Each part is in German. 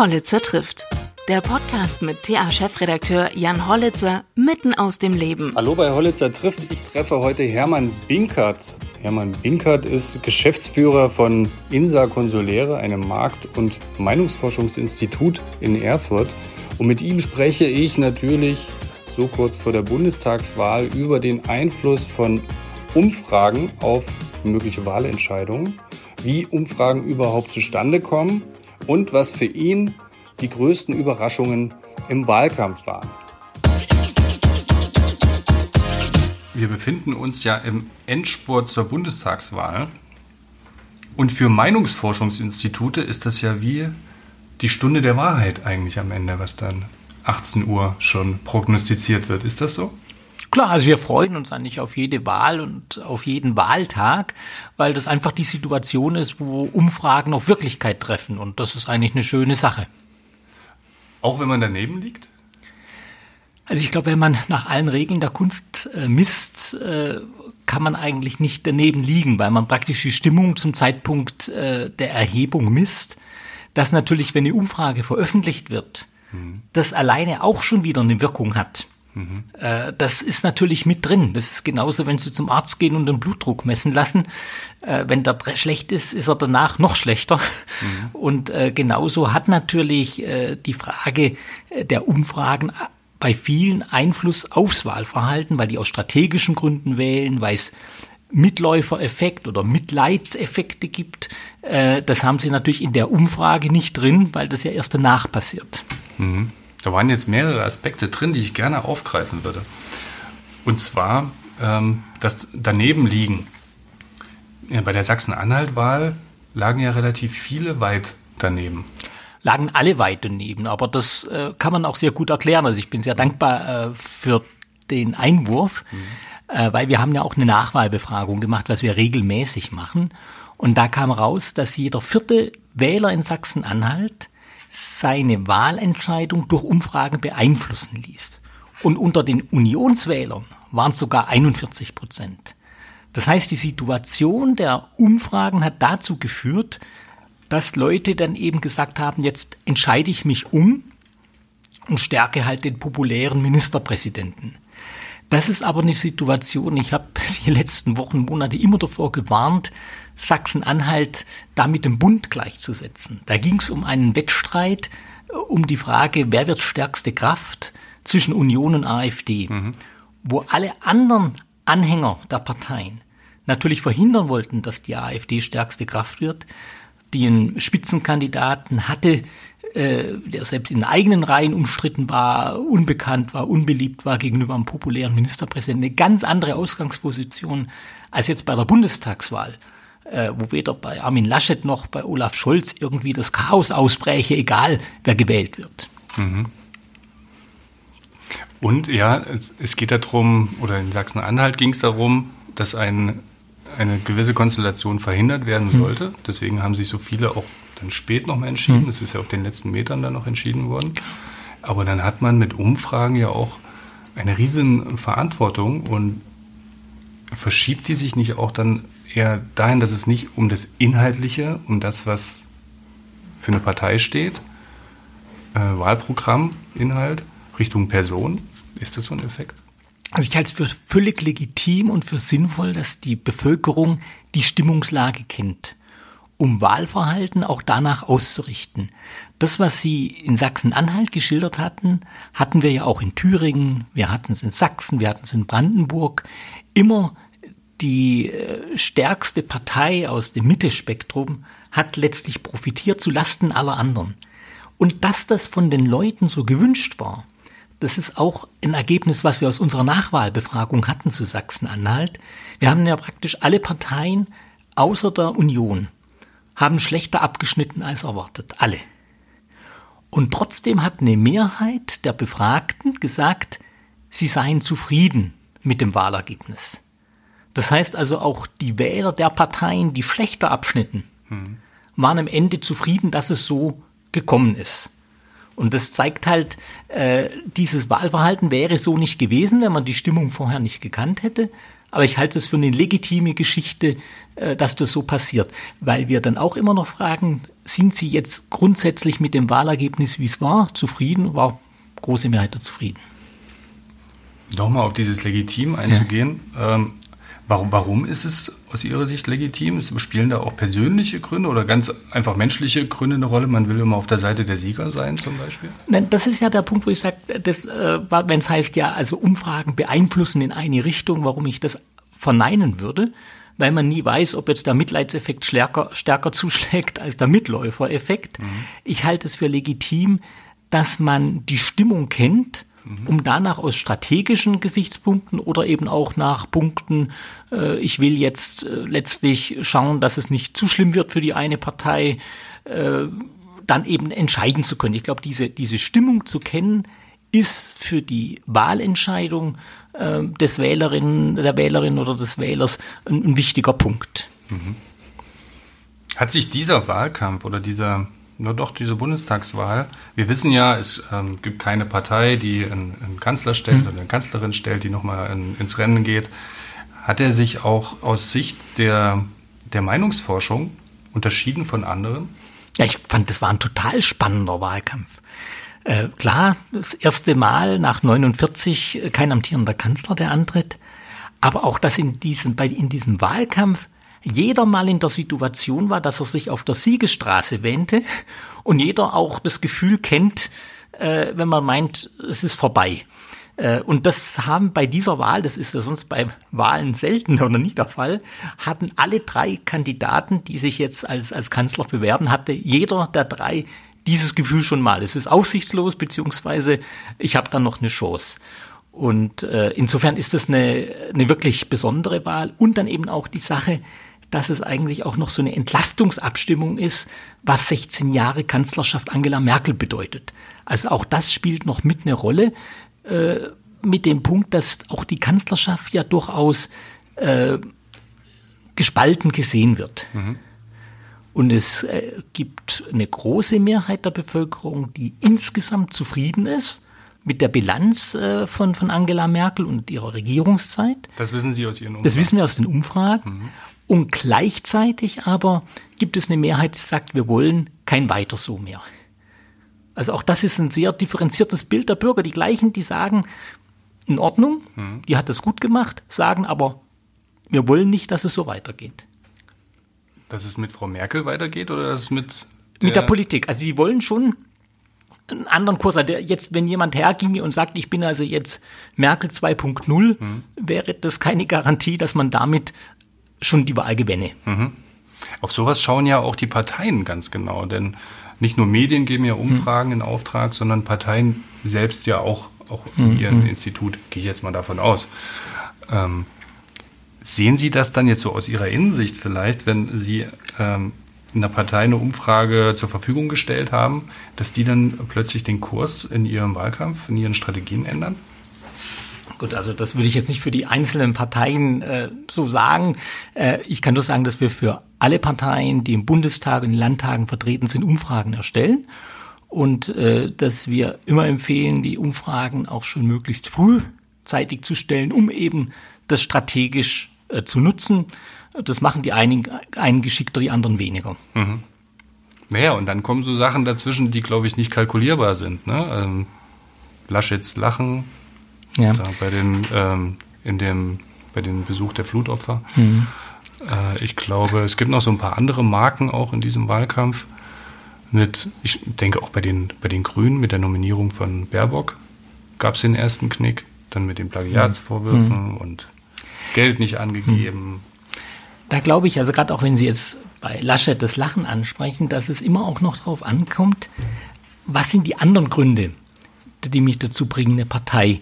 Hollitzer trifft. Der Podcast mit TA-Chefredakteur Jan Hollitzer mitten aus dem Leben. Hallo bei Hollitzer trifft. Ich treffe heute Hermann Binkert. Hermann Binkert ist Geschäftsführer von INSA Konsuläre, einem Markt- und Meinungsforschungsinstitut in Erfurt. Und mit ihm spreche ich natürlich so kurz vor der Bundestagswahl über den Einfluss von Umfragen auf mögliche Wahlentscheidungen, wie Umfragen überhaupt zustande kommen und was für ihn die größten Überraschungen im Wahlkampf waren. Wir befinden uns ja im Endspurt zur Bundestagswahl. Und für Meinungsforschungsinstitute ist das ja wie die Stunde der Wahrheit eigentlich am Ende, was dann 18 Uhr schon prognostiziert wird. Ist das so? Klar, also wir freuen uns eigentlich auf jede Wahl und auf jeden Wahltag, weil das einfach die Situation ist, wo Umfragen auf Wirklichkeit treffen. Und das ist eigentlich eine schöne Sache. Auch wenn man daneben liegt? Also ich glaube, wenn man nach allen Regeln der Kunst äh, misst, äh, kann man eigentlich nicht daneben liegen, weil man praktisch die Stimmung zum Zeitpunkt äh, der Erhebung misst. Dass natürlich, wenn eine Umfrage veröffentlicht wird, mhm. das alleine auch schon wieder eine Wirkung hat. Mhm. Äh, das ist natürlich mit drin. Das ist genauso, wenn Sie zum Arzt gehen und den Blutdruck messen lassen. Äh, wenn der schlecht ist, ist er danach noch schlechter. Mhm. Und äh, genauso hat natürlich die Frage der Umfragen bei vielen Einfluss aufs Wahlverhalten, weil die aus strategischen Gründen wählen, weil es Mitläufereffekt oder Mitleidseffekte gibt. Das haben sie natürlich in der Umfrage nicht drin, weil das ja erst danach passiert. Mhm. Da waren jetzt mehrere Aspekte drin, die ich gerne aufgreifen würde. Und zwar ähm, das Danebenliegen. Ja, bei der Sachsen-Anhalt-Wahl lagen ja relativ viele weit daneben. Lagen alle weit daneben, aber das äh, kann man auch sehr gut erklären. Also ich bin sehr dankbar äh, für den Einwurf, mhm. äh, weil wir haben ja auch eine Nachwahlbefragung gemacht, was wir regelmäßig machen. Und da kam raus, dass jeder vierte Wähler in Sachsen-Anhalt seine Wahlentscheidung durch Umfragen beeinflussen ließ. Und unter den Unionswählern waren es sogar 41 Prozent. Das heißt, die Situation der Umfragen hat dazu geführt, dass Leute dann eben gesagt haben, jetzt entscheide ich mich um und stärke halt den populären Ministerpräsidenten. Das ist aber eine Situation, ich habe die letzten Wochen, Monate immer davor gewarnt, Sachsen-Anhalt da mit dem Bund gleichzusetzen. Da ging es um einen Wettstreit, äh, um die Frage, wer wird stärkste Kraft zwischen Union und AfD, mhm. wo alle anderen Anhänger der Parteien natürlich verhindern wollten, dass die AfD stärkste Kraft wird, die einen Spitzenkandidaten hatte, äh, der selbst in eigenen Reihen umstritten war, unbekannt war, unbeliebt war gegenüber einem populären Ministerpräsidenten, eine ganz andere Ausgangsposition als jetzt bei der Bundestagswahl äh, wo weder bei Armin Laschet noch bei Olaf Scholz irgendwie das Chaos ausbräche, egal wer gewählt wird. Mhm. Und ja, es geht darum, oder in Sachsen-Anhalt ging es darum, dass ein, eine gewisse Konstellation verhindert werden mhm. sollte. Mhm. Deswegen haben sich so viele auch dann spät nochmal entschieden. Es mhm. ist ja auf den letzten Metern dann noch entschieden worden. Aber dann hat man mit Umfragen ja auch eine riesen Verantwortung und verschiebt die sich nicht auch dann eher dahin, dass es nicht um das Inhaltliche, um das, was für eine Partei steht, äh, Wahlprogramm, Inhalt, Richtung Person. Ist das so ein Effekt? Also ich halte es für völlig legitim und für sinnvoll, dass die Bevölkerung die Stimmungslage kennt, um Wahlverhalten auch danach auszurichten. Das, was Sie in Sachsen-Anhalt geschildert hatten, hatten wir ja auch in Thüringen, wir hatten es in Sachsen, wir hatten es in Brandenburg. Immer die äh, stärkste Partei aus dem Mittelspektrum hat letztlich profitiert zu Lasten aller anderen. Und dass das von den Leuten so gewünscht war, das ist auch ein Ergebnis, was wir aus unserer Nachwahlbefragung hatten zu Sachsen-Anhalt. Wir haben ja praktisch alle Parteien außer der Union haben schlechter abgeschnitten als erwartet. Alle. Und trotzdem hat eine Mehrheit der Befragten gesagt, sie seien zufrieden mit dem Wahlergebnis. Das heißt also auch die Wähler der Parteien, die schlechter abschnitten, hm. waren am Ende zufrieden, dass es so gekommen ist. Und das zeigt halt, äh, dieses Wahlverhalten wäre so nicht gewesen, wenn man die Stimmung vorher nicht gekannt hätte. Aber ich halte es für eine legitime Geschichte, äh, dass das so passiert, weil wir dann auch immer noch fragen, sind Sie jetzt grundsätzlich mit dem Wahlergebnis, wie es war, zufrieden? War große Mehrheit da zufrieden? Nochmal auf dieses Legitim einzugehen. Ja. Ähm, warum, warum ist es aus Ihrer Sicht legitim? Spielen da auch persönliche Gründe oder ganz einfach menschliche Gründe eine Rolle? Man will immer auf der Seite der Sieger sein zum Beispiel? Nein, das ist ja der Punkt, wo ich sage, äh, wenn es heißt ja, also Umfragen beeinflussen in eine Richtung, warum ich das verneinen würde weil man nie weiß, ob jetzt der Mitleidseffekt stärker, stärker zuschlägt als der Mitläufereffekt. Mhm. Ich halte es für legitim, dass man die Stimmung kennt. Um danach aus strategischen Gesichtspunkten oder eben auch nach Punkten, äh, ich will jetzt äh, letztlich schauen, dass es nicht zu schlimm wird für die eine Partei, äh, dann eben entscheiden zu können. Ich glaube, diese, diese Stimmung zu kennen, ist für die Wahlentscheidung äh, des Wählerinnen, der Wählerin oder des Wählers ein, ein wichtiger Punkt. Mhm. Hat sich dieser Wahlkampf oder dieser, nur doch diese Bundestagswahl, wir wissen ja, es ähm, gibt keine Partei, die einen, einen Kanzler stellt mhm. oder eine Kanzlerin stellt, die nochmal in, ins Rennen geht. Hat er sich auch aus Sicht der, der Meinungsforschung unterschieden von anderen? Ja, ich fand, das war ein total spannender Wahlkampf. Äh, klar, das erste Mal nach 49 äh, kein amtierender Kanzler, der antritt. Aber auch, dass in diesem, bei, in diesem Wahlkampf jeder mal in der Situation war, dass er sich auf der Siegesstraße wähnte und jeder auch das Gefühl kennt, äh, wenn man meint, es ist vorbei. Äh, und das haben bei dieser Wahl, das ist ja sonst bei Wahlen selten oder nicht der Fall, hatten alle drei Kandidaten, die sich jetzt als, als Kanzler bewerben, hatte jeder der drei dieses Gefühl schon mal. Es ist aussichtslos, beziehungsweise ich habe dann noch eine Chance. Und äh, insofern ist das eine, eine wirklich besondere Wahl und dann eben auch die Sache, dass es eigentlich auch noch so eine Entlastungsabstimmung ist, was 16 Jahre Kanzlerschaft Angela Merkel bedeutet. Also auch das spielt noch mit eine Rolle, äh, mit dem Punkt, dass auch die Kanzlerschaft ja durchaus äh, gespalten gesehen wird. Mhm. Und es äh, gibt eine große Mehrheit der Bevölkerung, die insgesamt zufrieden ist mit der Bilanz äh, von, von Angela Merkel und ihrer Regierungszeit. Das wissen Sie aus Ihren Umfragen? Das wissen wir aus den Umfragen. Mhm. Und gleichzeitig aber gibt es eine Mehrheit, die sagt, wir wollen kein Weiter so mehr. Also auch das ist ein sehr differenziertes Bild der Bürger. Die gleichen, die sagen, in Ordnung, mhm. die hat das gut gemacht, sagen aber, wir wollen nicht, dass es so weitergeht. Dass es mit Frau Merkel weitergeht oder dass es mit der mit der Politik. Also die wollen schon einen anderen Kurs. Also jetzt, wenn jemand herginge und sagt, ich bin also jetzt Merkel 2.0, mhm. wäre das keine Garantie, dass man damit schon die Wahl gewinne. Mhm. Auf sowas schauen ja auch die Parteien ganz genau, denn nicht nur Medien geben ja Umfragen mhm. in Auftrag, sondern Parteien selbst ja auch, auch in mhm. ihrem Institut, gehe ich jetzt mal davon aus. Ähm, Sehen Sie das dann jetzt so aus Ihrer Innensicht vielleicht, wenn Sie ähm, in der Partei eine Umfrage zur Verfügung gestellt haben, dass die dann plötzlich den Kurs in ihrem Wahlkampf, in ihren Strategien ändern? Gut, also das würde ich jetzt nicht für die einzelnen Parteien äh, so sagen. Äh, ich kann nur sagen, dass wir für alle Parteien, die im Bundestag und in den Landtagen vertreten sind, Umfragen erstellen und äh, dass wir immer empfehlen, die Umfragen auch schon möglichst frühzeitig zu stellen, um eben das strategisch äh, zu nutzen. Das machen die einen, einen geschickter, die anderen weniger. Mhm. Naja, und dann kommen so Sachen dazwischen, die, glaube ich, nicht kalkulierbar sind. Ne? Ähm, Laschets Lachen ja. bei den, ähm, in dem, bei dem Besuch der Flutopfer. Mhm. Äh, ich glaube, es gibt noch so ein paar andere Marken auch in diesem Wahlkampf. Mit, ich denke auch bei den, bei den Grünen mit der Nominierung von Baerbock gab es den ersten Knick. Dann mit den Plagiatsvorwürfen mhm. und Geld nicht angegeben. Da glaube ich, also gerade auch wenn Sie jetzt bei Laschet das Lachen ansprechen, dass es immer auch noch darauf ankommt, was sind die anderen Gründe, die mich dazu bringen, eine Partei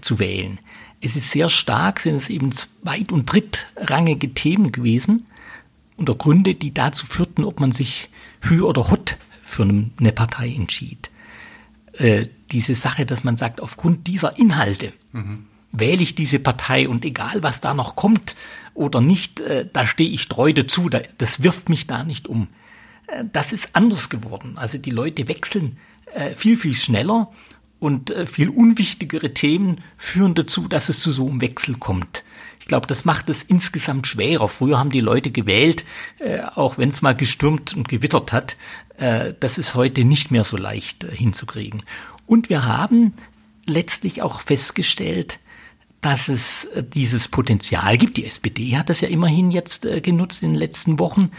zu wählen. Es ist sehr stark, sind es eben zweit- und drittrangige Themen gewesen oder Gründe, die dazu führten, ob man sich Hü oder Hot für eine Partei entschied. Äh, diese Sache, dass man sagt, aufgrund dieser Inhalte mhm wähle ich diese Partei und egal was da noch kommt oder nicht, äh, da stehe ich treu dazu, da, das wirft mich da nicht um. Äh, das ist anders geworden. Also die Leute wechseln äh, viel, viel schneller und äh, viel unwichtigere Themen führen dazu, dass es zu so einem Wechsel kommt. Ich glaube, das macht es insgesamt schwerer. Früher haben die Leute gewählt, äh, auch wenn es mal gestürmt und gewittert hat. Äh, das ist heute nicht mehr so leicht hinzukriegen. Und wir haben letztlich auch festgestellt, dass es dieses Potenzial gibt. Die SPD hat das ja immerhin jetzt genutzt in den letzten Wochen,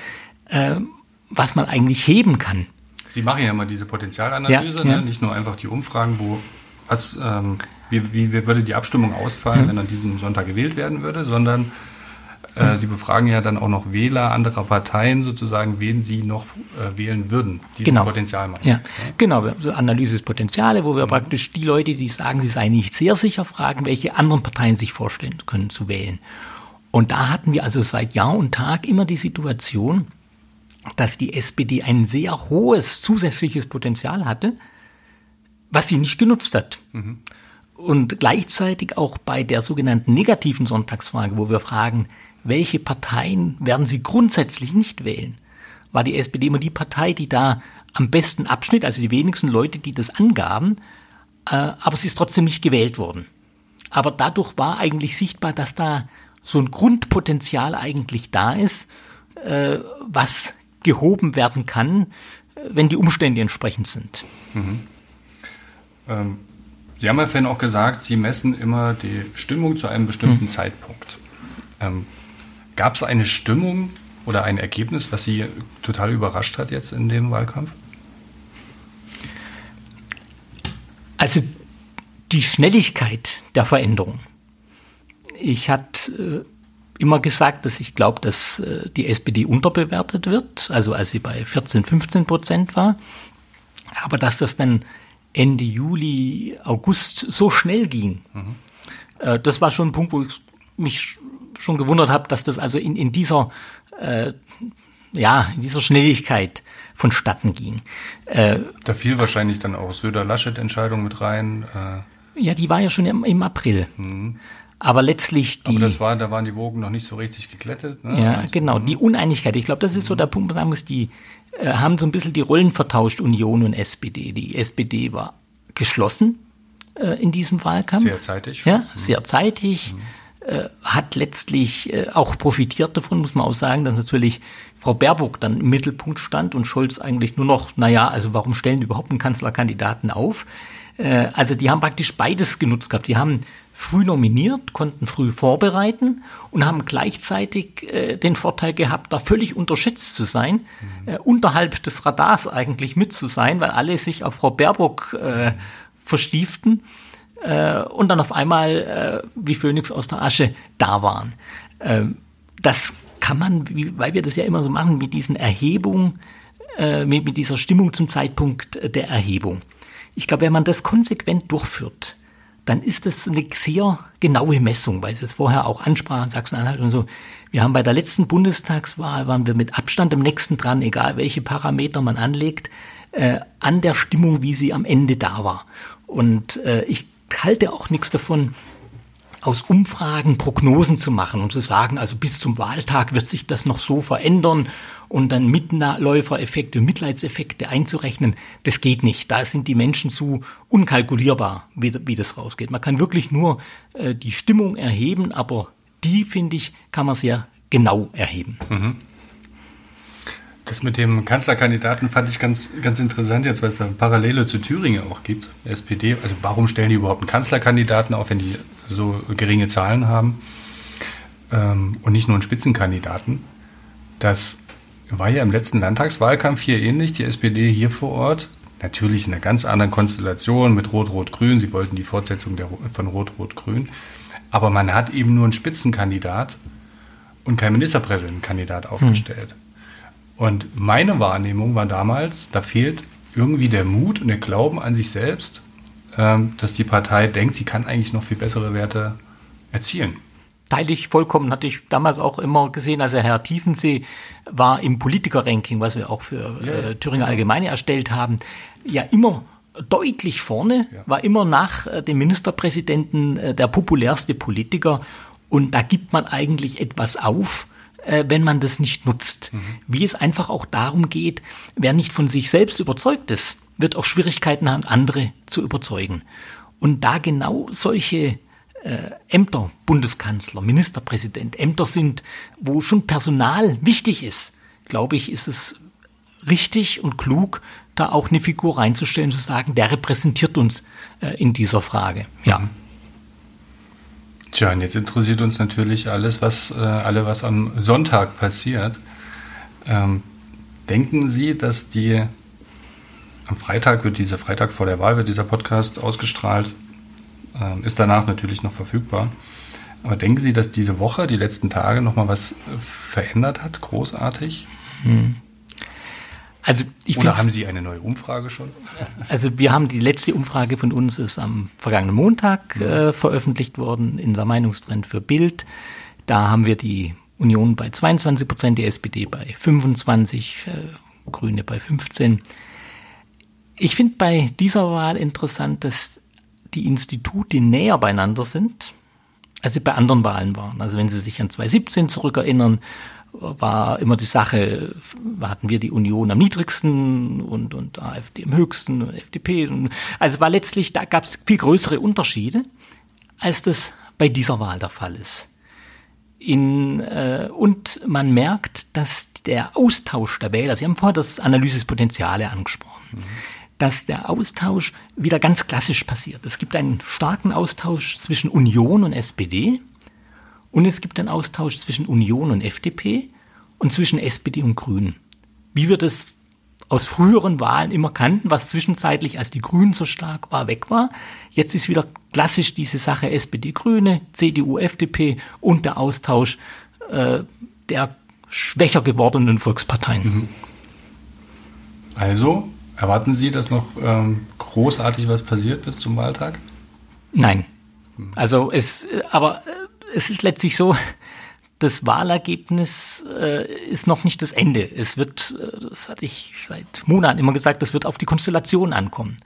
was man eigentlich heben kann. Sie machen ja immer diese Potenzialanalyse, Ja, ja. Ne? nicht nur einfach die Umfragen, wo was, ähm, wie, wie, wie würde die Abstimmung ausfallen, Mhm. wenn an diesem Sonntag gewählt werden würde, sondern äh, Sie befragen ja dann auch noch Wähler anderer Parteien sozusagen, wen sie noch äh, wählen würden. Dieses Genau. Potenzial machen. Ja, genau. wir- So Analyse des Potenziale, wo wir praktisch die Leute, die sagen, sie seien nicht sehr sicher, fragen, welche anderen Parteien sich vorstellen können zu wählen. Und da hatten wir also seit Jahr und Tag immer die Situation, dass die SPD ein sehr hohes zusätzliches Potenzial hatte, was sie nicht genutzt hat. Und gleichzeitig auch bei der sogenannten negativen Sonntagsfrage, wo wir fragen, welche Parteien werden Sie grundsätzlich nicht wählen, war die SPD immer die Partei, die da am besten abschnitt, also die wenigsten Leute, die das angaben, äh, aber sie ist trotzdem nicht gewählt worden. Aber dadurch war eigentlich sichtbar, dass da so ein Grundpotenzial eigentlich da ist, äh, was gehoben werden kann, wenn die Umstände entsprechend sind. Ähm, Sie haben ja vorhin auch gesagt, Sie messen immer die Stimmung zu einem bestimmten Zeitpunkt. Ähm, Gab es eine Stimmung oder ein Ergebnis, was Sie total überrascht hat jetzt in dem Wahlkampf? Also die Schnelligkeit der Veränderung. Ich hatte äh, immer gesagt, dass ich glaube, dass äh, die SPD unterbewertet wird, also als sie bei 14, 15 Prozent war. Aber dass das dann Ende Juli, August so schnell ging, äh, das war schon ein Punkt, wo ich mich sch- schon gewundert habe, dass das also in, in dieser äh, ja, in dieser Schnelligkeit vonstatten ging. Äh, Da fiel wahrscheinlich dann auch Söder-Laschet-Entscheidung mit rein. Äh, Ja, die war ja schon im, im April. Aber letztlich die. aber das war, da waren die Wogen noch nicht so richtig geglättet. Ne? ja, Und- genau. Die Uneinigkeit. Ich glaube, das ist so der Punkt, wo man sagen muss, die äh, haben so ein bisschen die Rollen vertauscht, Union und SPD. Die SPD war geschlossen äh, in diesem Wahlkampf. Sehr zeitig. Ja, sehr zeitig. Äh, hat letztlich äh, auch profitiert davon, muss man auch sagen, dass natürlich Frau Baerbock dann im Mittelpunkt stand und Scholz eigentlich nur noch, naja, also warum stellen die überhaupt einen Kanzlerkandidaten auf? Äh, also die haben praktisch beides genutzt gehabt. Die haben früh nominiert, konnten früh vorbereiten und haben gleichzeitig äh, den Vorteil gehabt, da völlig unterschätzt zu sein, äh, unterhalb des Radars eigentlich mit zu sein, weil alle sich auf Frau Baerbock äh, verstieften äh, und dann auf einmal äh, wie Phönix aus der Asche da waren. Ähm, das kann man, weil wir das ja immer so machen, mit diesen Erhebungen, äh, mit, mit dieser Stimmung zum Zeitpunkt der Erhebung. Ich glaube, wenn man das konsequent durchführt, dann ist das eine sehr genaue Messung, weil Sie es vorher auch ansprachen, Sachsen-Anhalt und so. Wir haben bei der letzten Bundestagswahl, waren wir mit Abstand am nächsten dran, egal welche Parameter man anlegt, äh, an der Stimmung, wie sie am Ende da war. Und äh, ich halte auch nichts davon, aus Umfragen Prognosen zu machen und zu sagen, also bis zum Wahltag wird sich das noch so verändern und dann Mitläufereffekte Mitleidseffekte einzurechnen, das geht nicht. Da sind die Menschen zu unkalkulierbar, wie, wie das rausgeht. Man kann wirklich nur äh, die Stimmung erheben, aber die, finde ich, kann man sehr genau erheben. Das mit dem Kanzlerkandidaten fand ich ganz, ganz interessant jetzt, weil es da Parallele zu Thüringen auch gibt. SPD, also warum stellen die überhaupt einen Kanzlerkandidaten auf, wenn die so geringe Zahlen haben? Ähm, und nicht nur einen Spitzenkandidaten. Das war ja im letzten Landtagswahlkampf hier ähnlich. Die SPD hier vor Ort, natürlich in einer ganz anderen Konstellation mit Rot-Rot-Grün. Sie wollten die Fortsetzung der, von Rot-Rot-Grün. Aber man hat eben nur einen Spitzenkandidat und keinen Ministerpräsidentenkandidat aufgestellt. Und meine Wahrnehmung war damals, da fehlt irgendwie der Mut und der Glauben an sich selbst, ähm, dass die Partei denkt, sie kann eigentlich noch viel bessere Werte erzielen. Teile ich vollkommen, hatte ich damals auch immer gesehen. Also Herr Tiefensee war im Politiker-Ranking, was wir auch für äh, Thüringer Allgemeine erstellt haben, ja immer deutlich vorne, Ja. war immer nach äh, dem Ministerpräsidenten äh, der populärste Politiker. Und da gibt man eigentlich etwas auf, äh, wenn man das nicht nutzt. Wie es einfach auch darum geht, wer nicht von sich selbst überzeugt ist, wird auch Schwierigkeiten haben, andere zu überzeugen. Und da genau solche Ämter, Bundeskanzler, Ministerpräsident, Ämter sind, wo schon Personal wichtig ist, glaube ich, ist es richtig und klug, da auch eine Figur reinzustellen, zu sagen, der repräsentiert uns äh, in dieser Frage. Ja. Mhm. Tja, und jetzt interessiert uns natürlich alles, was, äh, alle, was am Sonntag passiert. Ähm, denken Sie, dass die am Freitag wird dieser Freitag vor der Wahl wird dieser Podcast ausgestrahlt, ähm, ist danach natürlich noch verfügbar. Aber denken Sie, dass diese Woche, die letzten Tage, nochmal was äh, verändert hat, großartig? Hm. Also ich Oder haben Sie eine neue Umfrage schon? Also wir haben die letzte Umfrage von uns ist am vergangenen Montag äh, veröffentlicht worden in der Meinungstrend für Bild. Da haben wir die Union bei 22 Prozent, die SPD bei 25, äh, Grüne bei 15. Ich finde bei dieser Wahl interessant, dass die Institute näher beieinander sind, als sie bei anderen Wahlen waren. Also wenn Sie sich an 2017 zurückerinnern, war immer die Sache, hatten wir die Union am niedrigsten und, und AfD am höchsten und FDP. Also war letztlich, da gab es viel größere Unterschiede, als das bei dieser Wahl der Fall ist. In, äh, und man merkt, dass der Austausch der Wähler, Sie haben vorher das Analyse angesprochen, mhm. Dass der Austausch wieder ganz klassisch passiert. Es gibt einen starken Austausch zwischen Union und SPD und es gibt einen Austausch zwischen Union und FDP und zwischen SPD und Grünen. Wie wir das aus früheren Wahlen immer kannten, was zwischenzeitlich, als die Grünen so stark war, weg war. Jetzt ist wieder klassisch diese Sache SPD-Grüne, CDU, FDP und der Austausch äh, der schwächer gewordenen Volksparteien. Mhm. Also erwarten Sie, dass noch ähm, großartig was passiert bis zum Wahltag? Nein. Also es, äh, aber äh, es ist letztlich so, das Wahlergebnis äh, ist noch nicht das Ende. Es wird, äh, das hatte ich seit Monaten immer gesagt, es wird auf die Konstellation ankommen.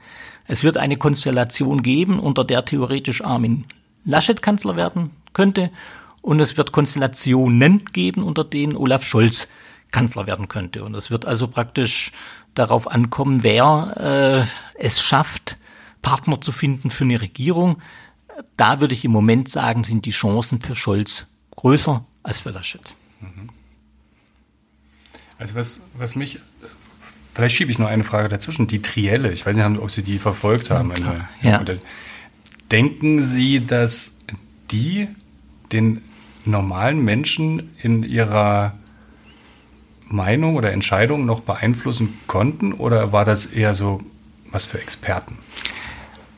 Es wird eine Konstellation geben, unter der theoretisch Armin Laschet Kanzler werden könnte. Und es wird Konstellationen geben, unter denen Olaf Scholz Kanzler werden könnte. Und es wird also praktisch darauf ankommen, wer äh, es schafft, Partner zu finden für eine Regierung, da würde ich im Moment sagen, sind die Chancen für Scholz größer als für Laschet. Mhm. Also was, was mich, vielleicht schiebe ich noch eine Frage dazwischen, die Trielle, ich weiß nicht, ob Sie die verfolgt haben. Ja, ja. Denken Sie, dass die den normalen Menschen in ihrer Meinung oder Entscheidung noch beeinflussen konnten oder war das eher so was für Experten?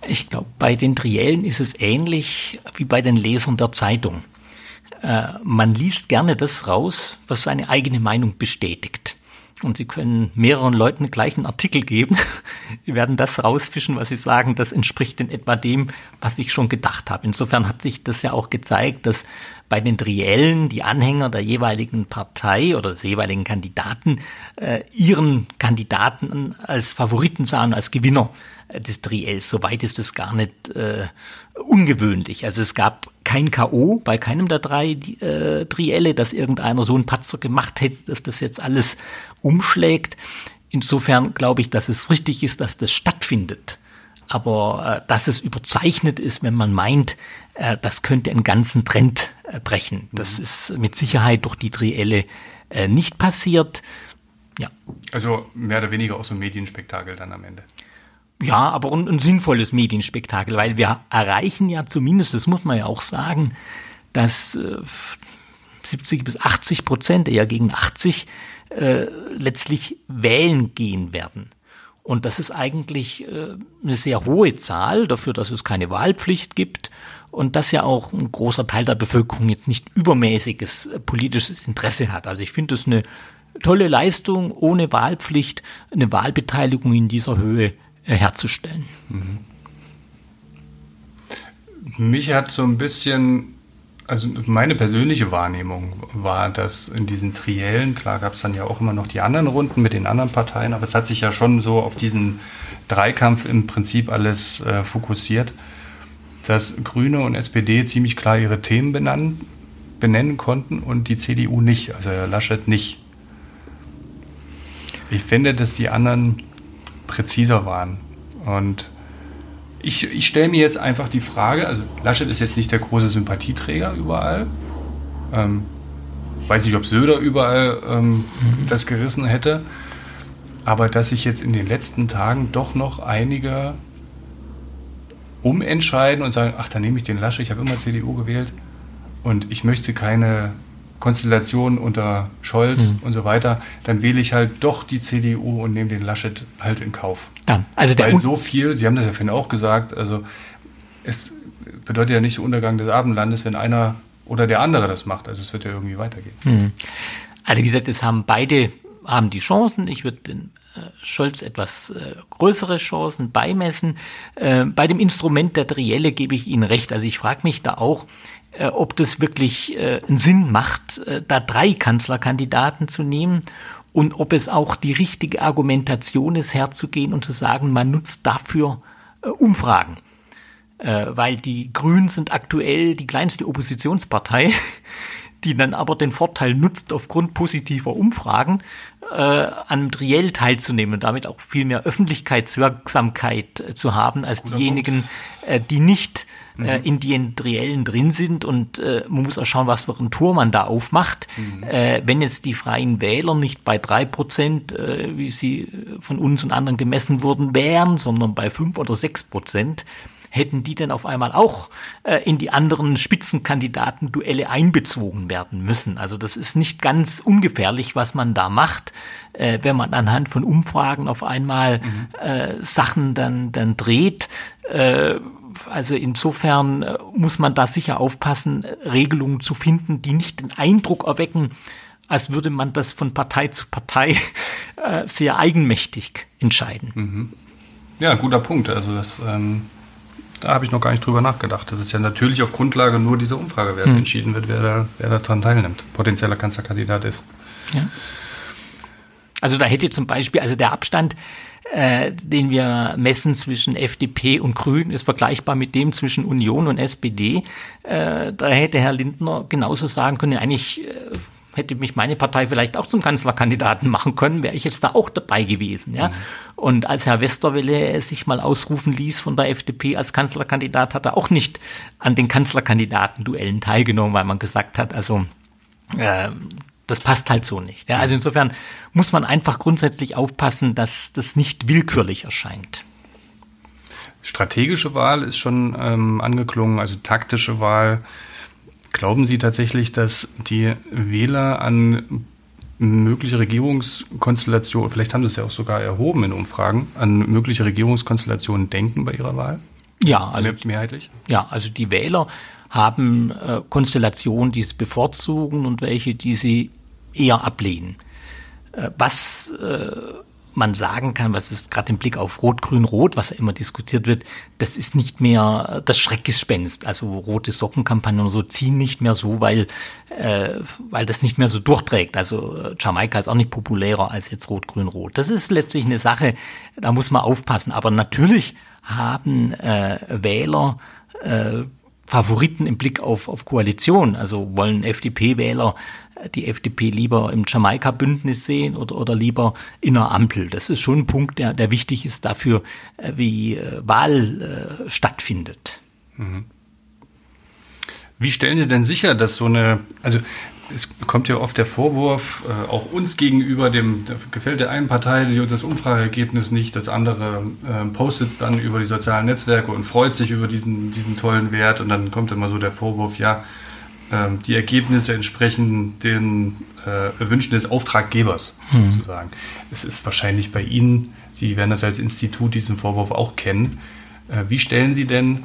Ich glaube, bei den Triellen ist es ähnlich wie bei den Lesern der Zeitung. Äh, man liest gerne das raus, was seine eigene Meinung bestätigt. Und Sie können mehreren Leuten gleich einen Artikel geben. Sie werden das rausfischen, was Sie sagen, das entspricht in etwa dem, was ich schon gedacht habe. Insofern hat sich das ja auch gezeigt, dass bei den Triellen die Anhänger der jeweiligen Partei oder des jeweiligen Kandidaten äh, ihren Kandidaten als Favoriten sahen, als Gewinner des Triels. Soweit ist es gar nicht äh, ungewöhnlich. Also es gab kein K.O. bei keinem der drei äh, Trielle, dass irgendeiner so einen Patzer gemacht hätte, dass das jetzt alles umschlägt. Insofern glaube ich, dass es richtig ist, dass das stattfindet. Aber äh, dass es überzeichnet ist, wenn man meint, äh, das könnte einen ganzen Trend äh, brechen. Das mhm. ist mit Sicherheit durch die Trielle äh, nicht passiert. Ja. Also mehr oder weniger auch so ein Medienspektakel dann am Ende. Ja, aber ein, ein sinnvolles Medienspektakel, weil wir erreichen ja zumindest, das muss man ja auch sagen, dass äh, 70 bis 80 Prozent, eher gegen 80, äh, letztlich wählen gehen werden. Und das ist eigentlich äh, eine sehr hohe Zahl dafür, dass es keine Wahlpflicht gibt und dass ja auch ein großer Teil der Bevölkerung jetzt nicht übermäßiges äh, politisches Interesse hat. Also ich finde es eine tolle Leistung, ohne Wahlpflicht eine Wahlbeteiligung in dieser Höhe äh, herzustellen. Mhm. Mich hat so ein bisschen, also meine persönliche Wahrnehmung war, dass in diesen Triellen, klar gab es dann ja auch immer noch die anderen Runden mit den anderen Parteien, aber es hat sich ja schon so auf diesen Dreikampf im Prinzip alles äh, fokussiert, dass Grüne und SPD ziemlich klar ihre Themen benennen, benennen konnten und die CDU nicht, also Herr Laschet nicht. Ich finde, dass die anderen präziser waren. Und ich, ich stelle mir jetzt einfach die Frage, also Laschet ist jetzt nicht der große Sympathieträger überall. Ähm, weiß nicht, ob Söder überall ähm, mhm. das gerissen hätte. Aber dass sich jetzt in den letzten Tagen doch noch einige umentscheiden und sagen, ach, dann nehme ich den Laschet, ich habe immer CDU gewählt und ich möchte keine Konstellation unter Scholz mhm. und so weiter, dann wähle ich halt doch die CDU und nehme den Laschet halt in Kauf. Ja, also der Weil so viel, Sie haben das ja vorhin auch gesagt, also es bedeutet ja nicht Untergang des Abendlandes, wenn einer oder der andere das macht. Also es wird ja irgendwie weitergehen. Mhm. Also wie gesagt, es haben beide haben die Chancen. Ich würde den äh, Scholz etwas äh, größere Chancen beimessen. Äh, bei dem Instrument der Trielle gebe ich Ihnen recht. Also ich frage mich da auch, ob das wirklich äh, einen Sinn macht, äh, da drei Kanzlerkandidaten zu nehmen und ob es auch die richtige Argumentation ist, herzugehen und zu sagen, man nutzt dafür äh, Umfragen. Äh, weil die Grünen sind aktuell die kleinste Oppositionspartei, die dann aber den Vorteil nutzt, aufgrund positiver Umfragen äh, an Triell teilzunehmen und damit auch viel mehr Öffentlichkeitswirksamkeit äh, zu haben als Guter diejenigen, äh, die nicht äh, mhm. in den Triellen drin sind. Und äh, man muss auch schauen, was für ein Tor man da aufmacht. Mhm. Äh, wenn jetzt die freien Wähler nicht bei drei Prozent, äh, wie sie von uns und anderen gemessen wurden, wären, sondern bei fünf oder sechs Prozent, hätten die denn auf einmal auch äh, in die anderen Spitzenkandidaten-Duelle einbezogen werden müssen. Also das ist nicht ganz ungefährlich, was man da macht, äh, wenn man anhand von Umfragen auf einmal mhm. äh, Sachen dann, dann dreht. Äh, also insofern äh, muss man da sicher aufpassen, Regelungen zu finden, die nicht den Eindruck erwecken, als würde man das von Partei zu Partei äh, sehr eigenmächtig entscheiden. Mhm. Ja, guter Punkt. Also das ähm, da habe ich noch gar nicht drüber nachgedacht. Das ist ja natürlich auf Grundlage nur dieser Umfragewerte hm. entschieden wird, wer da, wer daran teilnimmt, potenzieller Kanzlerkandidat ist. Ja. Also da hätte zum Beispiel, also der Abstand, äh, den wir messen zwischen FDP und Grünen, ist vergleichbar mit dem zwischen Union und SPD. Äh, da hätte Herr Lindner genauso sagen können, eigentlich äh, hätte mich meine Partei vielleicht auch zum Kanzlerkandidaten machen können, wäre ich jetzt da auch dabei gewesen. Ja? Mhm. Und als Herr Westerwelle sich mal ausrufen ließ von der FDP als Kanzlerkandidat, hat er auch nicht an den Kanzlerkandidaten-Duellen teilgenommen, weil man gesagt hat, also äh, das passt halt so nicht. Ja? Also insofern muss man einfach grundsätzlich aufpassen, dass das nicht willkürlich erscheint. Strategische Wahl ist schon ähm, angeklungen, also taktische Wahl Glauben Sie tatsächlich, dass die Wähler an mögliche Regierungskonstellationen, vielleicht haben Sie es ja auch sogar erhoben in Umfragen, an mögliche Regierungskonstellationen denken bei ihrer Wahl? Ja, also mehrheitlich. Ja, also die Wähler haben äh, Konstellationen, die sie bevorzugen und welche, die sie eher ablehnen. Äh, was äh, man sagen kann, was ist gerade im Blick auf Rot, Grün, Rot, was ja immer diskutiert wird, das ist nicht mehr das Schreckgespenst. Also rote Sockenkampagnen und so ziehen nicht mehr so, weil, äh, weil das nicht mehr so durchträgt. Also äh, Jamaika ist auch nicht populärer als jetzt Rot, Grün, Rot. Das ist letztlich eine Sache, da muss man aufpassen. Aber natürlich haben äh, Wähler äh, Favoriten im Blick auf, auf Koalition. Also wollen FDP-Wähler die FDP lieber im Jamaika-Bündnis sehen oder, oder lieber in einer Ampel. Das ist schon ein Punkt, der, der wichtig ist dafür, äh, wie äh, Wahl äh, stattfindet. Mhm. Wie stellen Sie denn sicher, dass so eine, also es kommt ja oft der Vorwurf, auch uns gegenüber, dem gefällt der einen Partei das Umfrageergebnis nicht, das andere postet es dann über die sozialen Netzwerke und freut sich über diesen, diesen tollen Wert und dann kommt immer so der Vorwurf, ja, die Ergebnisse entsprechen den äh, Wünschen des Auftraggebers hm. sozusagen. Es ist wahrscheinlich bei Ihnen, Sie werden das als Institut diesen Vorwurf auch kennen. Äh, wie stellen Sie denn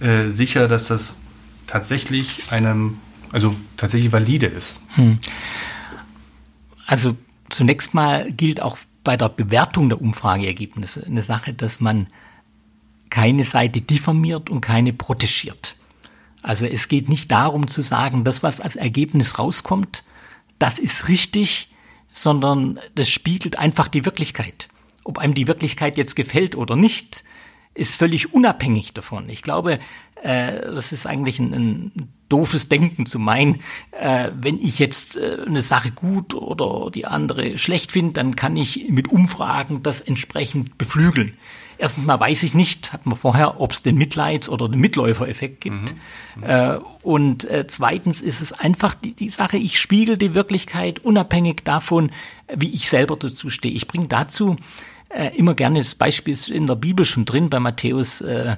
äh, sicher, dass das tatsächlich einem, also tatsächlich valide ist? Hm. Also zunächst mal gilt auch bei der Bewertung der Umfrageergebnisse eine Sache, dass man keine Seite diffamiert und keine protegiert. Also es geht nicht darum zu sagen, das, was als Ergebnis rauskommt, das ist richtig, sondern das spiegelt einfach die Wirklichkeit. Ob einem die Wirklichkeit jetzt gefällt oder nicht, ist völlig unabhängig davon. Ich glaube, äh, das ist eigentlich ein, ein doofes Denken zu meinen, äh, wenn ich jetzt äh, eine Sache gut oder die andere schlecht finde, dann kann ich mit Umfragen das entsprechend beflügeln. Erstens mal weiß ich nicht, hatten wir vorher, ob es den Mitleids- oder den Mitläufereffekt gibt. Mhm. Äh, und äh, zweitens ist es einfach die, die Sache, ich spiegel die Wirklichkeit unabhängig davon, wie ich selber dazu stehe. Ich bringe dazu äh, immer gerne das Beispiel ist in der Bibel schon drin, bei Matthäus äh,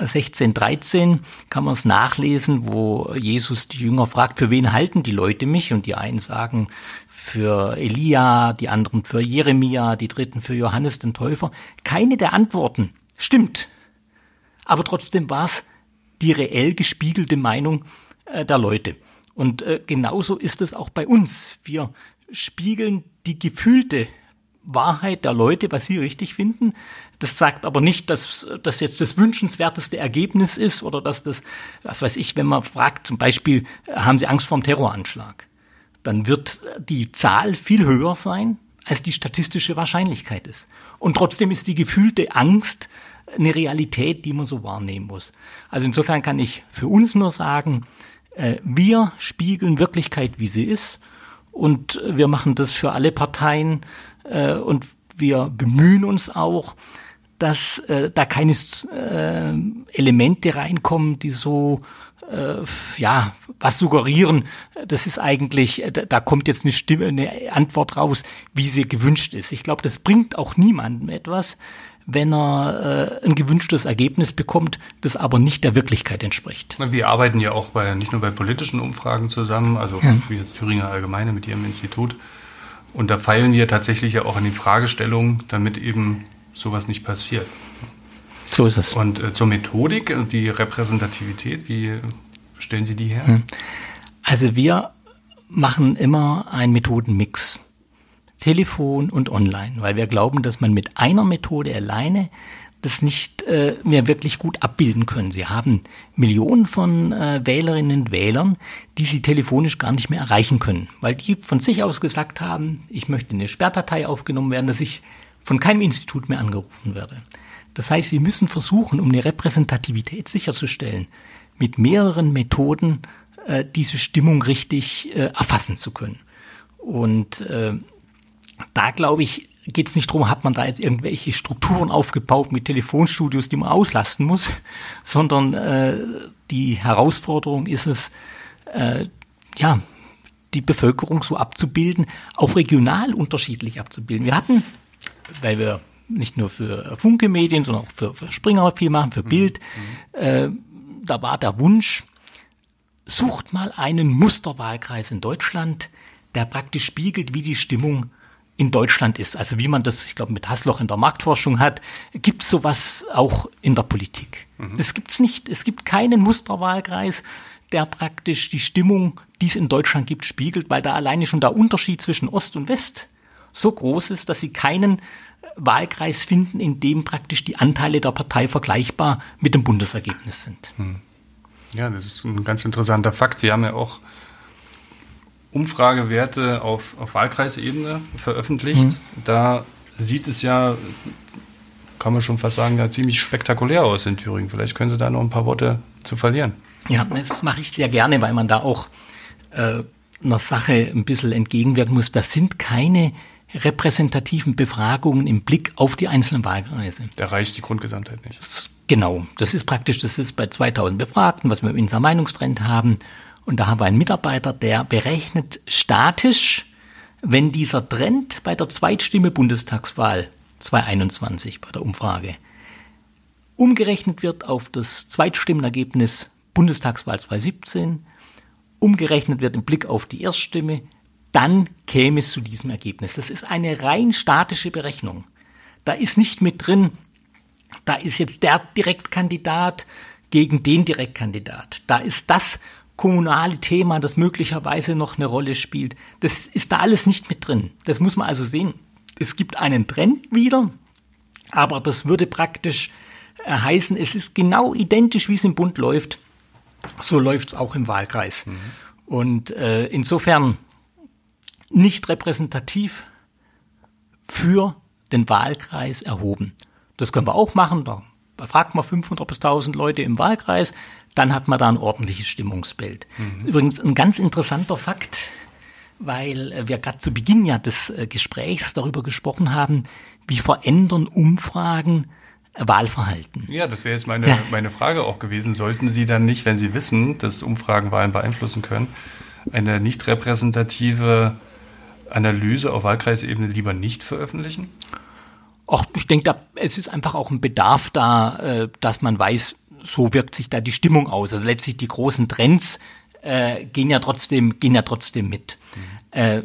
16, äh, 13 kann man es nachlesen, wo Jesus die Jünger fragt, für wen halten die Leute mich? Und die einen sagen für Elia, die anderen für Jeremia, die dritten für Johannes den Täufer. Keine der Antworten stimmt. Aber trotzdem war es die reell gespiegelte Meinung äh, der Leute. Und äh, genauso ist es auch bei uns. Wir spiegeln die gefühlte Wahrheit der Leute, was sie richtig finden. Das sagt aber nicht, dass das jetzt das wünschenswerteste Ergebnis ist oder dass das, was weiß ich, wenn man fragt, zum Beispiel, haben Sie Angst vor einem Terroranschlag? Dann wird die Zahl viel höher sein, als die statistische Wahrscheinlichkeit ist. Und trotzdem ist die gefühlte Angst eine Realität, die man so wahrnehmen muss. Also insofern kann ich für uns nur sagen, äh, wir spiegeln Wirklichkeit, wie sie ist. Und wir machen das für alle Parteien äh, und wir bemühen uns auch, dass äh, da keine äh, Elemente reinkommen, die so äh, ja was suggerieren. Das ist eigentlich, da, da kommt jetzt eine Stimme, eine Antwort raus, wie sie gewünscht ist. Ich glaube, das bringt auch niemandem etwas, wenn er äh, ein gewünschtes Ergebnis bekommt, das aber nicht der Wirklichkeit entspricht. Wir arbeiten ja auch bei nicht nur bei politischen Umfragen zusammen, also ja. wie jetzt Thüringer Allgemeine mit ihrem Institut, und da feilen wir tatsächlich ja auch an die Fragestellung, damit eben sowas nicht passiert. So ist es. Und äh, zur Methodik und die Repräsentativität, wie stellen Sie die her? Hm. Also wir machen immer einen Methodenmix. Telefon und online, weil wir glauben, dass man mit einer Methode alleine das nicht äh, mehr wirklich gut abbilden können. Sie haben Millionen von äh, Wählerinnen und Wählern, die sie telefonisch gar nicht mehr erreichen können, weil die von sich aus gesagt haben, ich möchte in eine Sperrdatei aufgenommen werden, dass ich von keinem Institut mehr angerufen werde. Das heißt, sie müssen versuchen, um eine Repräsentativität sicherzustellen, mit mehreren Methoden äh, diese Stimmung richtig äh, erfassen zu können. Und äh, da glaube ich, geht es nicht darum, hat man da jetzt irgendwelche Strukturen aufgebaut mit Telefonstudios, die man auslasten muss, sondern äh, die Herausforderung ist es, äh, ja, die Bevölkerung so abzubilden, auch regional unterschiedlich abzubilden. Wir hatten, weil wir nicht nur für Funke-Medien, sondern auch für, für Springer viel machen, für mhm. Bild, mhm. äh, da war der Wunsch, sucht mal einen Musterwahlkreis in Deutschland, der praktisch spiegelt, wie die Stimmung in Deutschland ist. Also wie man das, ich glaube, mit Hasloch in der Marktforschung hat, gibt es sowas auch in der Politik. Mhm. Das gibt's nicht. Es gibt keinen Musterwahlkreis, der praktisch die Stimmung, die es in Deutschland gibt, spiegelt, weil da alleine schon der Unterschied zwischen Ost und West so groß ist, dass sie keinen Wahlkreis finden, in dem praktisch die Anteile der Partei vergleichbar mit dem Bundesergebnis sind. Mhm. Ja, das ist ein ganz interessanter Fakt. Sie haben ja auch Umfragewerte auf, auf Wahlkreisebene veröffentlicht. Mhm. Da sieht es ja, kann man schon fast sagen, ja ziemlich spektakulär aus in Thüringen. Vielleicht können Sie da noch ein paar Worte zu verlieren. Ja, das mache ich sehr gerne, weil man da auch äh, einer Sache ein bisschen entgegenwirken muss. Das sind keine repräsentativen Befragungen im Blick auf die einzelnen Wahlkreise. Da reicht die Grundgesamtheit nicht. Genau, das ist praktisch, das ist bei 2000 Befragten, was wir in unserem Meinungstrend haben. Und da haben wir einen Mitarbeiter, der berechnet statisch, wenn dieser Trend bei der Zweitstimme Bundestagswahl 2021 bei der Umfrage umgerechnet wird auf das Zweitstimmenergebnis Bundestagswahl 2017, umgerechnet wird im Blick auf die Erststimme, dann käme es zu diesem Ergebnis. Das ist eine rein statische Berechnung. Da ist nicht mit drin, da ist jetzt der Direktkandidat gegen den Direktkandidat. Da ist das, kommunale Thema, das möglicherweise noch eine Rolle spielt. Das ist da alles nicht mit drin. Das muss man also sehen. Es gibt einen Trend wieder, aber das würde praktisch äh, heißen, es ist genau identisch, wie es im Bund läuft. So läuft es auch im Wahlkreis. Mhm. Und äh, insofern nicht repräsentativ für den Wahlkreis erhoben. Das können wir auch machen. Da fragt man 500 bis 1000 Leute im Wahlkreis, dann hat man da ein ordentliches Stimmungsbild. Mhm. Übrigens ein ganz interessanter Fakt, weil äh, wir gerade zu Beginn ja des äh, Gesprächs darüber gesprochen haben, wie verändern Umfragen Wahlverhalten. Ja, das wäre jetzt meine, ja. meine Frage auch gewesen. Sollten Sie dann nicht, wenn Sie wissen, dass Umfragen Wahlen beeinflussen können, eine nicht repräsentative Analyse auf Wahlkreisebene lieber nicht veröffentlichen? Ach, ich denke, da, es ist einfach auch ein Bedarf da, äh, dass man weiß, so wirkt sich da die Stimmung aus. Also letztlich die großen Trends äh, gehen ja trotzdem, gehen ja trotzdem mit. Mhm. Äh,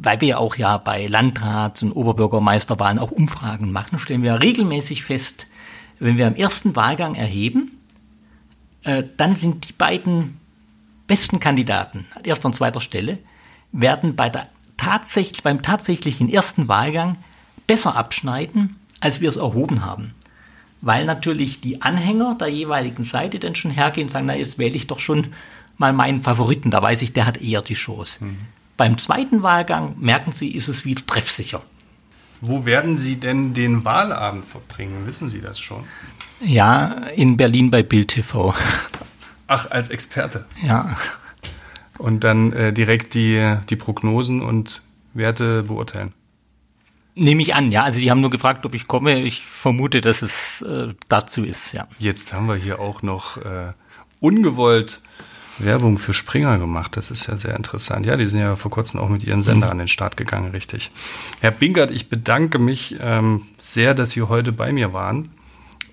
weil wir auch ja bei Landrats- und Oberbürgermeisterwahlen auch Umfragen machen, stellen wir regelmäßig fest, wenn wir am ersten Wahlgang erheben, äh, dann sind die beiden besten Kandidaten an erster und zweiter Stelle, werden bei der tatsächlich, beim tatsächlichen ersten Wahlgang besser abschneiden, als wir es erhoben haben. Weil natürlich die Anhänger der jeweiligen Seite dann schon hergehen und sagen, na, jetzt wähle ich doch schon mal meinen Favoriten, da weiß ich, der hat eher die Chance. Mhm. Beim zweiten Wahlgang, merken Sie, ist es wieder treffsicher. Wo werden Sie denn den Wahlabend verbringen? Wissen Sie das schon? Ja, in Berlin bei Bild TV. Ach, als Experte? Ja. Und dann äh, direkt die, die Prognosen und Werte beurteilen? Nehme ich an, ja. Also die haben nur gefragt, ob ich komme. Ich vermute, dass es äh, dazu ist, ja. Jetzt haben wir hier auch noch äh, ungewollt Werbung für Springer gemacht. Das ist ja sehr interessant. Ja, die sind ja vor kurzem auch mit ihrem Sender mhm. an den Start gegangen, richtig. Herr Bingert, ich bedanke mich ähm, sehr, dass Sie heute bei mir waren.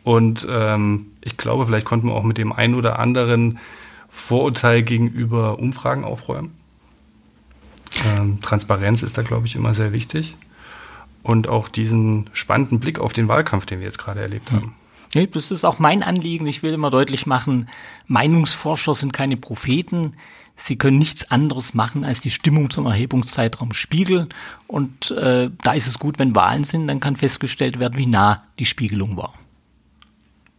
Und ähm, ich glaube, vielleicht konnten wir auch mit dem einen oder anderen Vorurteil gegenüber Umfragen aufräumen. Ähm, Transparenz ist da, glaube ich, immer sehr wichtig. Und auch diesen spannenden Blick auf den Wahlkampf, den wir jetzt gerade erlebt haben. Nee, das ist auch mein Anliegen. Ich will immer deutlich machen, Meinungsforscher sind keine Propheten. Sie können nichts anderes machen, als die Stimmung zum Erhebungszeitraum spiegeln. Und äh, da ist es gut, wenn Wahlen sind, dann kann festgestellt werden, wie nah die Spiegelung war.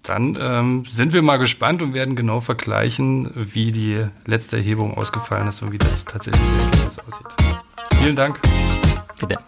Dann ähm, sind wir mal gespannt und werden genau vergleichen, wie die letzte Erhebung ausgefallen ist und wie das tatsächlich aussieht. Vielen Dank. Bitte.